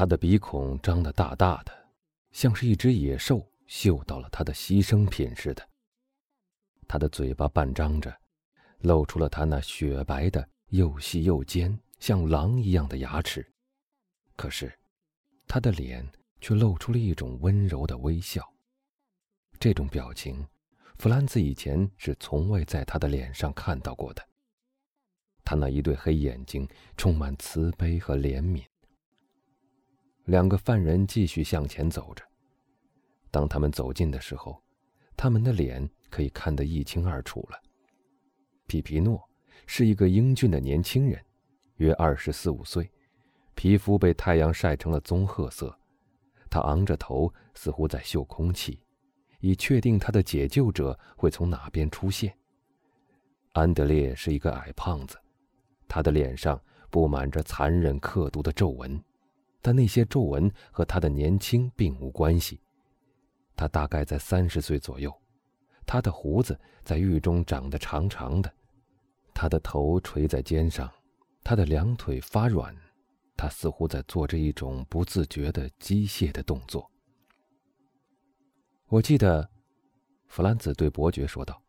他的鼻孔张得大大的，像是一只野兽嗅到了他的牺牲品似的。他的嘴巴半张着，露出了他那雪白的又细又尖、像狼一样的牙齿。可是，他的脸却露出了一种温柔的微笑。这种表情，弗兰兹以前是从未在他的脸上看到过的。他那一对黑眼睛充满慈悲和怜悯。两个犯人继续向前走着。当他们走近的时候，他们的脸可以看得一清二楚了。皮皮诺是一个英俊的年轻人，约二十四五岁，皮肤被太阳晒成了棕褐色。他昂着头，似乎在嗅空气。以确定他的解救者会从哪边出现。安德烈是一个矮胖子，他的脸上布满着残忍刻毒的皱纹，但那些皱纹和他的年轻并无关系。他大概在三十岁左右，他的胡子在狱中长得长长的，他的头垂在肩上，他的两腿发软，他似乎在做着一种不自觉的机械的动作。我记得，弗兰兹对伯爵说道：“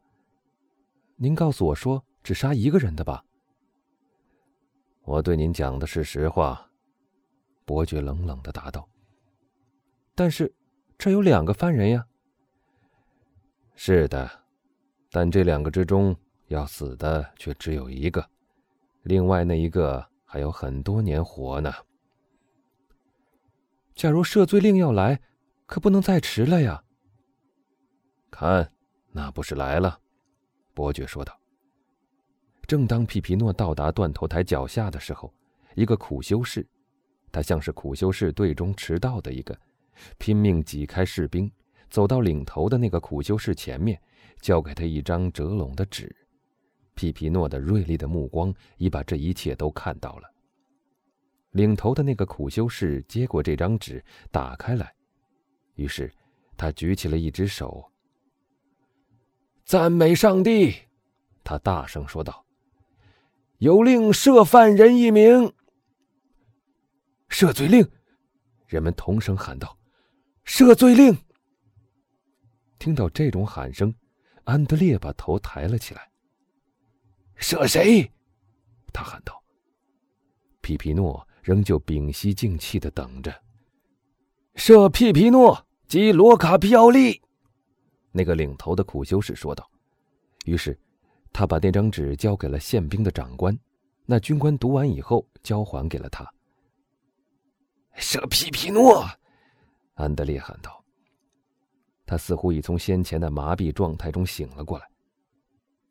您告诉我说只杀一个人的吧？”我对您讲的是实话。”伯爵冷冷的答道。“但是，这有两个犯人呀。”“是的，但这两个之中要死的却只有一个，另外那一个还有很多年活呢。假如赦罪令要来，可不能再迟了呀。”看，那不是来了，伯爵说道。正当皮皮诺到达断头台脚下的时候，一个苦修士，他像是苦修士队中迟到的一个，拼命挤开士兵，走到领头的那个苦修士前面，交给他一张折拢的纸。皮皮诺的锐利的目光已把这一切都看到了。领头的那个苦修士接过这张纸，打开来，于是他举起了一只手。赞美上帝！他大声说道：“有令赦犯人一名。”赦罪令！人们同声喊道：“赦罪令！”听到这种喊声，安德烈把头抬了起来。“赦谁？”他喊道。皮皮诺仍旧屏息静气的等着。“赦皮皮诺及罗卡皮奥利。”那个领头的苦修士说道。于是，他把那张纸交给了宪兵的长官。那军官读完以后，交还给了他。舍皮皮诺，安德烈喊道。他似乎已从先前的麻痹状态中醒了过来。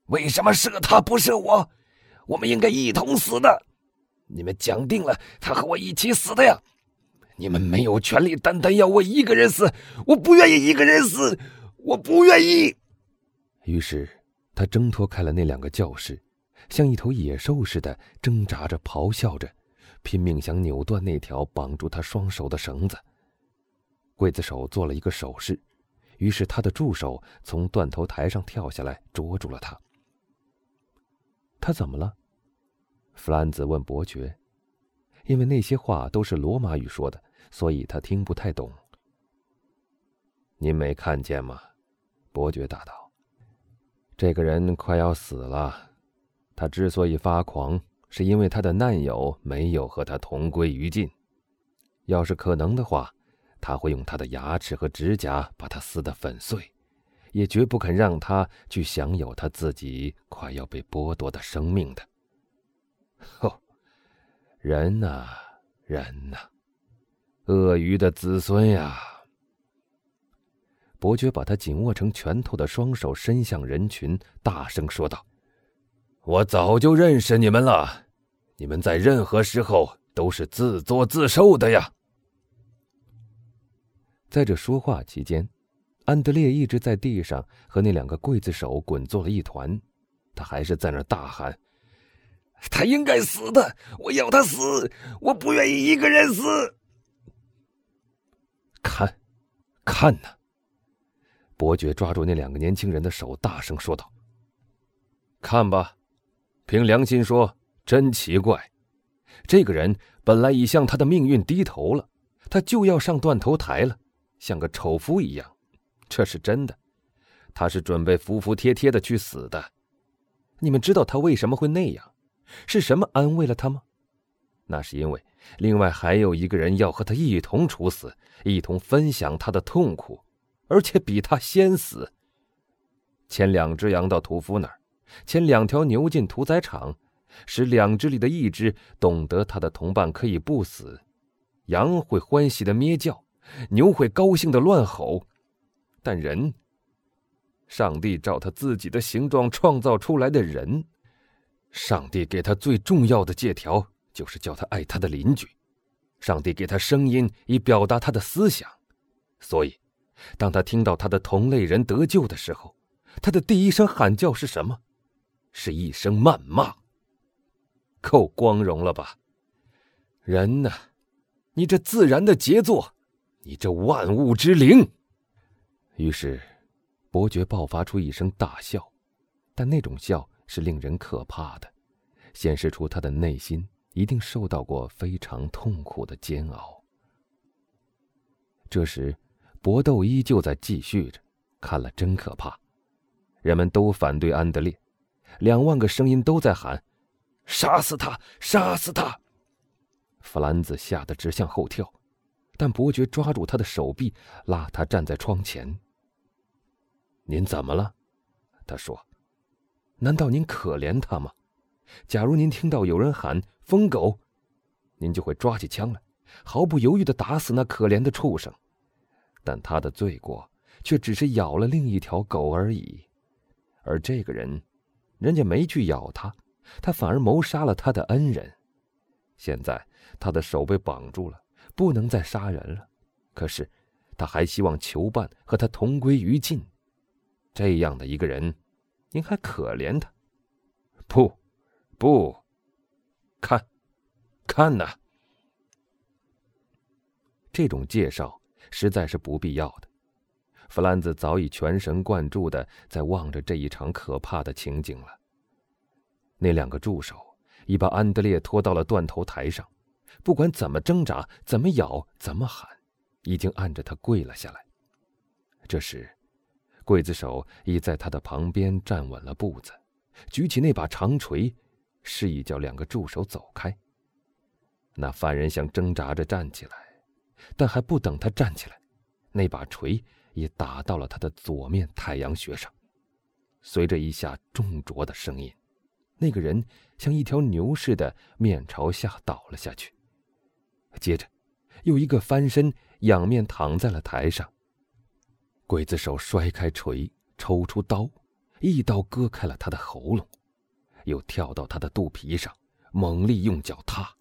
为什么射他不射我？我们应该一同死的。你们讲定了，他和我一起死的呀。你们没有权利单单要我一个人死。我不愿意一个人死。我不愿意。于是，他挣脱开了那两个教士，像一头野兽似的挣扎着、咆哮着，拼命想扭断那条绑住他双手的绳子。刽子手做了一个手势，于是他的助手从断头台上跳下来，捉住了他。他怎么了？弗兰兹问伯爵，因为那些话都是罗马语说的，所以他听不太懂。您没看见吗？伯爵答道：“这个人快要死了，他之所以发狂，是因为他的难友没有和他同归于尽。要是可能的话，他会用他的牙齿和指甲把他撕得粉碎，也绝不肯让他去享有他自己快要被剥夺的生命的。哦，人呐，人呐，鳄鱼的子孙呀！”伯爵把他紧握成拳头的双手伸向人群，大声说道：“我早就认识你们了，你们在任何时候都是自作自受的呀！”在这说话期间，安德烈一直在地上和那两个刽子手滚作了一团，他还是在那大喊：“他应该死的！我要他死！我不愿意一个人死！”看，看呐！伯爵抓住那两个年轻人的手，大声说道：“看吧，凭良心说，真奇怪。这个人本来已向他的命运低头了，他就要上断头台了，像个丑夫一样。这是真的，他是准备服服帖帖的去死的。你们知道他为什么会那样？是什么安慰了他吗？那是因为另外还有一个人要和他一同处死，一同分享他的痛苦，而且比他先死。牵两只羊到屠夫那儿，牵两条牛进屠宰场，使两只里的一只懂得他的同伴可以不死，羊会欢喜的咩叫，牛会高兴的乱吼。但人，上帝照他自己的形状创造出来的人，上帝给他最重要的借条就是叫他爱他的邻居，上帝给他声音以表达他的思想，所以，当他听到他的同类人得救的时候，他的第一声喊叫是什么？是一声谩骂。够光荣了吧？人呐，你这自然的杰作，你这万物之灵。于是，伯爵爆发出一声大笑，但那种笑是令人可怕的，显示出他的内心一定受到过非常痛苦的煎熬。这时，搏斗依旧在继续着，看了真可怕。人们都反对安德烈，两万个声音都在喊：“杀死他！杀死他！”弗兰兹吓得直向后跳，但伯爵抓住他的手臂，拉他站在窗前。您怎么了？他说：“难道您可怜他吗？假如您听到有人喊‘疯狗’，您就会抓起枪来，毫不犹豫的打死那可怜的畜生。但他的罪过却只是咬了另一条狗而已。而这个人，人家没去咬他，他反而谋杀了他的恩人。现在他的手被绑住了，不能再杀人了。可是，他还希望囚伴和他同归于尽。”这样的一个人，您还可怜他？不，不，看，看呐！这种介绍实在是不必要的。弗兰兹早已全神贯注的在望着这一场可怕的情景了。那两个助手已把安德烈拖到了断头台上，不管怎么挣扎、怎么咬、怎么喊，已经按着他跪了下来。这时。刽子手已在他的旁边站稳了步子，举起那把长锤，示意叫两个助手走开。那犯人想挣扎着站起来，但还不等他站起来，那把锤已打到了他的左面太阳穴上。随着一下重啄的声音，那个人像一条牛似的面朝下倒了下去。接着，又一个翻身，仰面躺在了台上。刽子手摔开锤，抽出刀，一刀割开了他的喉咙，又跳到他的肚皮上，猛力用脚踏，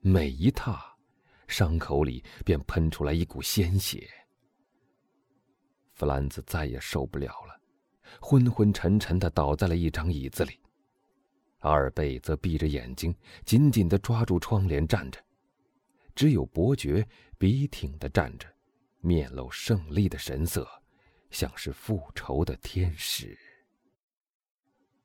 每一踏，伤口里便喷出来一股鲜血。弗兰兹再也受不了了，昏昏沉沉的倒在了一张椅子里，阿尔贝则闭着眼睛，紧紧的抓住窗帘站着，只有伯爵笔挺的站着。面露胜利的神色，像是复仇的天使。